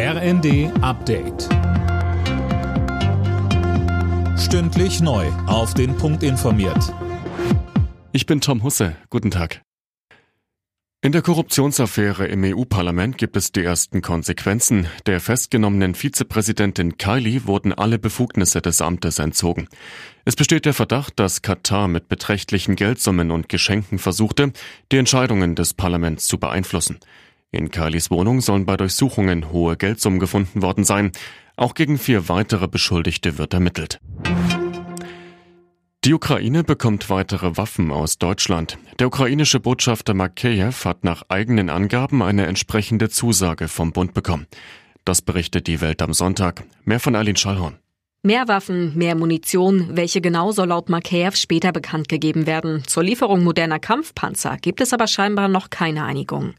RND Update. Stündlich neu. Auf den Punkt informiert. Ich bin Tom Husse. Guten Tag. In der Korruptionsaffäre im EU-Parlament gibt es die ersten Konsequenzen. Der festgenommenen Vizepräsidentin Kylie wurden alle Befugnisse des Amtes entzogen. Es besteht der Verdacht, dass Katar mit beträchtlichen Geldsummen und Geschenken versuchte, die Entscheidungen des Parlaments zu beeinflussen. In Kylies Wohnung sollen bei Durchsuchungen hohe Geldsummen gefunden worden sein. Auch gegen vier weitere Beschuldigte wird ermittelt. Die Ukraine bekommt weitere Waffen aus Deutschland. Der ukrainische Botschafter Makeyev hat nach eigenen Angaben eine entsprechende Zusage vom Bund bekommen. Das berichtet die Welt am Sonntag. Mehr von Aline Schallhorn. Mehr Waffen, mehr Munition. Welche genau soll laut Makeyev später bekannt gegeben werden? Zur Lieferung moderner Kampfpanzer gibt es aber scheinbar noch keine Einigung.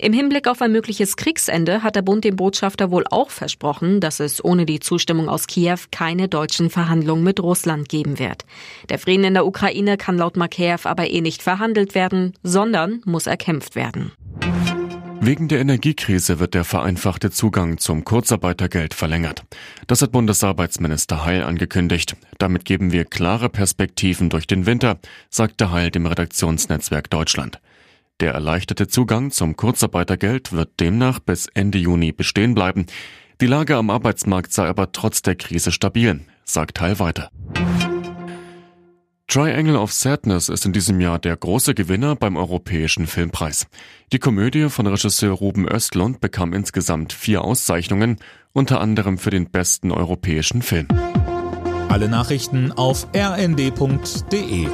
Im Hinblick auf ein mögliches Kriegsende hat der Bund dem Botschafter wohl auch versprochen, dass es ohne die Zustimmung aus Kiew keine deutschen Verhandlungen mit Russland geben wird. Der Frieden in der Ukraine kann laut Makeyev aber eh nicht verhandelt werden, sondern muss erkämpft werden. Wegen der Energiekrise wird der vereinfachte Zugang zum Kurzarbeitergeld verlängert. Das hat Bundesarbeitsminister Heil angekündigt. Damit geben wir klare Perspektiven durch den Winter, sagte Heil dem Redaktionsnetzwerk Deutschland. Der erleichterte Zugang zum Kurzarbeitergeld wird demnach bis Ende Juni bestehen bleiben. Die Lage am Arbeitsmarkt sei aber trotz der Krise stabil, sagt Teil weiter. Triangle of Sadness ist in diesem Jahr der große Gewinner beim Europäischen Filmpreis. Die Komödie von Regisseur Ruben Östlund bekam insgesamt vier Auszeichnungen, unter anderem für den besten europäischen Film. Alle Nachrichten auf rnd.de